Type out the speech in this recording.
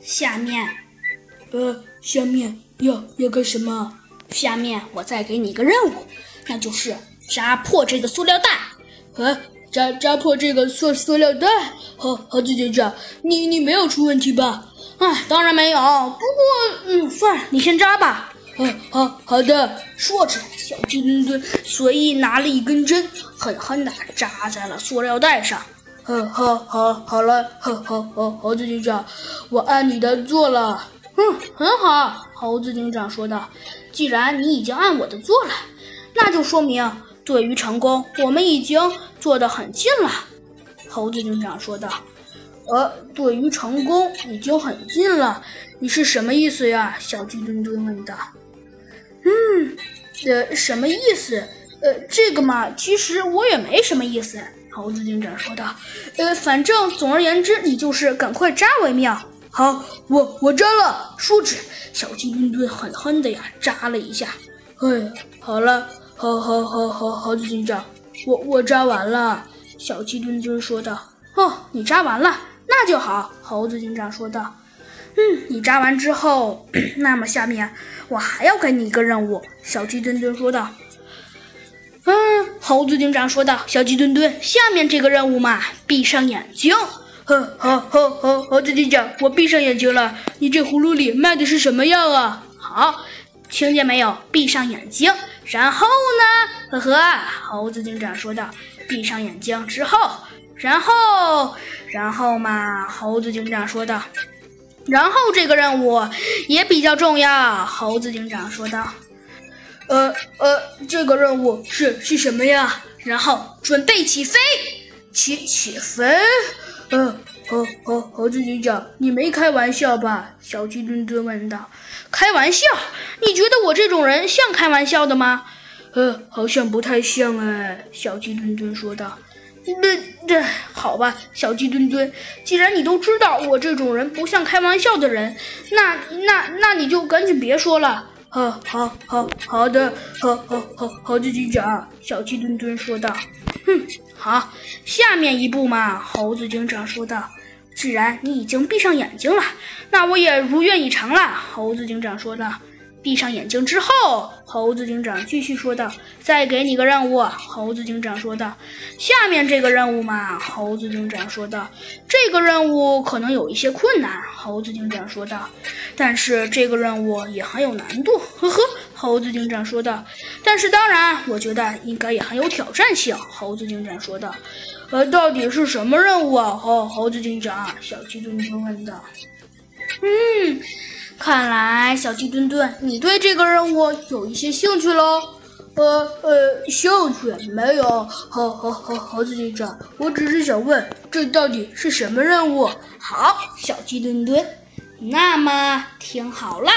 下面，呃，下面要要干什么？下面我再给你一个任务，那就是扎破这个塑料袋。呃，扎扎破这个塑塑料袋。好，猴子警长，你你没有出问题吧？哎，当然没有。不过，嗯，算了，你先扎吧。好，好好的。说着，小鸡墩墩随意拿了一根针，狠狠地扎在了塑料袋上。好，好，好，好了，好，好，好，猴子警长，我按你的做了。嗯，很好。猴子警长说道：“既然你已经按我的做了，那就说明对于成功，我们已经做得很近了。”猴子警长说道：“呃，对于成功已经很近了，你是什么意思呀？”小鸡墩墩问道。“嗯，呃，什么意思？呃，这个嘛，其实我也没什么意思。”猴子警长说道：“呃，反正总而言之，你就是赶快扎为妙。”好，我我扎了。说着，小鸡墩墩狠狠的呀扎了一下。哎，好了，好好好好，猴子警长，我我扎完了。小鸡墩墩说道。哦，你扎完了，那就好。猴子警长说道。嗯，你扎完之后，那么下面我还要给你一个任务。小鸡墩墩说道。嗯，猴子警长说道。小鸡墩墩，下面这个任务嘛，闭上眼睛。呵，好，好，好，猴子警长，我闭上眼睛了。你这葫芦里卖的是什么药啊？好，听见没有？闭上眼睛，然后呢？呵呵，猴子警长说道。闭上眼睛之后，然后，然后嘛？猴子警长说道。然后这个任务也比较重要。猴子警长说道。呃呃，这个任务是是什么呀？然后准备起飞，起起飞。呃，猴猴猴子警长，你没开玩笑吧？小鸡墩墩问道。开玩笑？你觉得我这种人像开玩笑的吗？呃，好像不太像哎。小鸡墩墩说道。那那好吧，小鸡墩墩，既然你都知道我这种人不像开玩笑的人，那那那你就赶紧别说了。好，好，好，好的，好好好，猴子警长。小鸡墩墩说道。哼，好，下面一步嘛，猴子警长说道。既然你已经闭上眼睛了，那我也如愿以偿了。猴子警长说道。闭上眼睛之后，猴子警长继续说道：“再给你个任务。”猴子警长说道：“下面这个任务嘛。”猴子警长说道：“这个任务可能有一些困难。”猴子警长说道：“但是这个任务也很有难度。”呵呵，猴子警长说道：“但是当然，我觉得应该也很有挑战性。”猴子警长说道：“呃，到底是什么任务啊？”猴猴子警长，小鸡墩墩问道。“嗯。”看来，小鸡墩墩，你对这个任务有一些兴趣喽？呃呃，兴趣没有。猴猴猴，猴子警长，我只是想问，这到底是什么任务？好，小鸡墩墩，那么听好了。